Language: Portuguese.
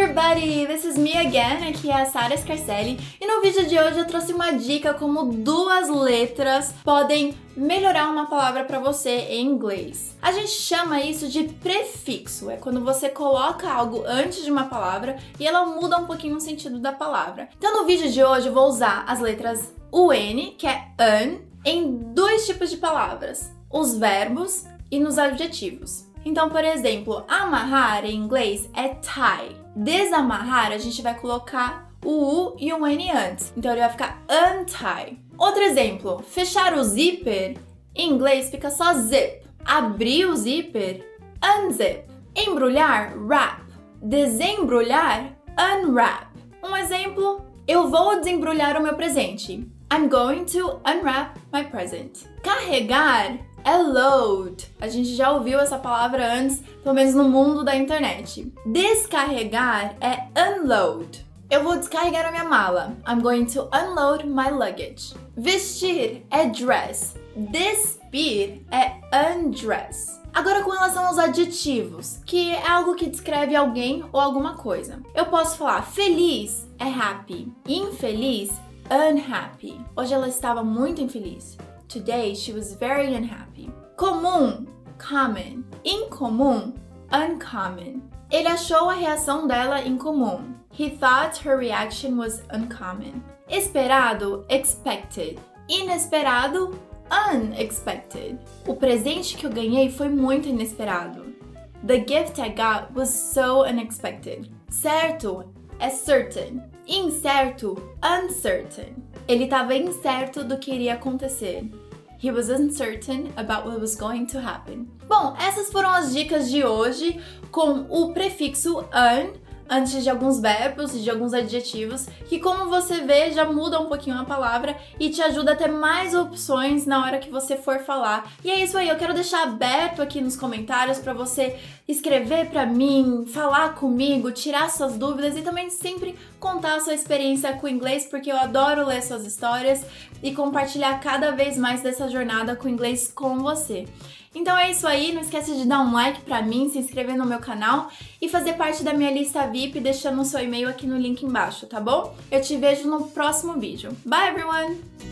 everybody! This is me again, aqui é a Sara Scarcelli e no vídeo de hoje eu trouxe uma dica como duas letras podem melhorar uma palavra para você em inglês. A gente chama isso de prefixo, é quando você coloca algo antes de uma palavra e ela muda um pouquinho o sentido da palavra. Então no vídeo de hoje eu vou usar as letras UN, que é an, em dois tipos de palavras, os verbos e nos adjetivos. Então, por exemplo, amarrar em inglês é tie. Desamarrar, a gente vai colocar o U e um N antes. Então ele vai ficar untie. Outro exemplo, fechar o zíper, em inglês fica só zip. Abrir o zíper, unzip. Embrulhar, wrap. Desembrulhar, unwrap. Um exemplo, eu vou desembrulhar o meu presente. I'm going to unwrap my present. Carregar é load. A gente já ouviu essa palavra antes, pelo menos no mundo da internet. Descarregar é unload. Eu vou descarregar a minha mala. I'm going to unload my luggage. Vestir é dress. Despir é undress. Agora com relação aos adjetivos, que é algo que descreve alguém ou alguma coisa. Eu posso falar feliz é happy, infeliz unhappy. Hoje ela estava muito infeliz. Today she was very unhappy. Comum, common. Incomum, uncommon. Ele achou a reação dela incomum. He thought her reaction was uncommon. Esperado, expected. Inesperado, unexpected. O presente que eu ganhei foi muito inesperado. The gift I got was so unexpected. Certo é certain. Incerto, uncertain. Ele estava incerto do que iria acontecer. He was uncertain about what was going to happen. Bom, essas foram as dicas de hoje com o prefixo un antes de alguns verbos e de alguns adjetivos, que como você vê já muda um pouquinho a palavra e te ajuda a ter mais opções na hora que você for falar. E é isso aí, eu quero deixar aberto aqui nos comentários para você escrever para mim, falar comigo, tirar suas dúvidas e também sempre contar a sua experiência com o inglês, porque eu adoro ler suas histórias e compartilhar cada vez mais dessa jornada com o inglês com você. Então é isso aí, não esquece de dar um like pra mim, se inscrever no meu canal e fazer parte da minha lista VIP deixando o seu e-mail aqui no link embaixo, tá bom? Eu te vejo no próximo vídeo. Bye everyone!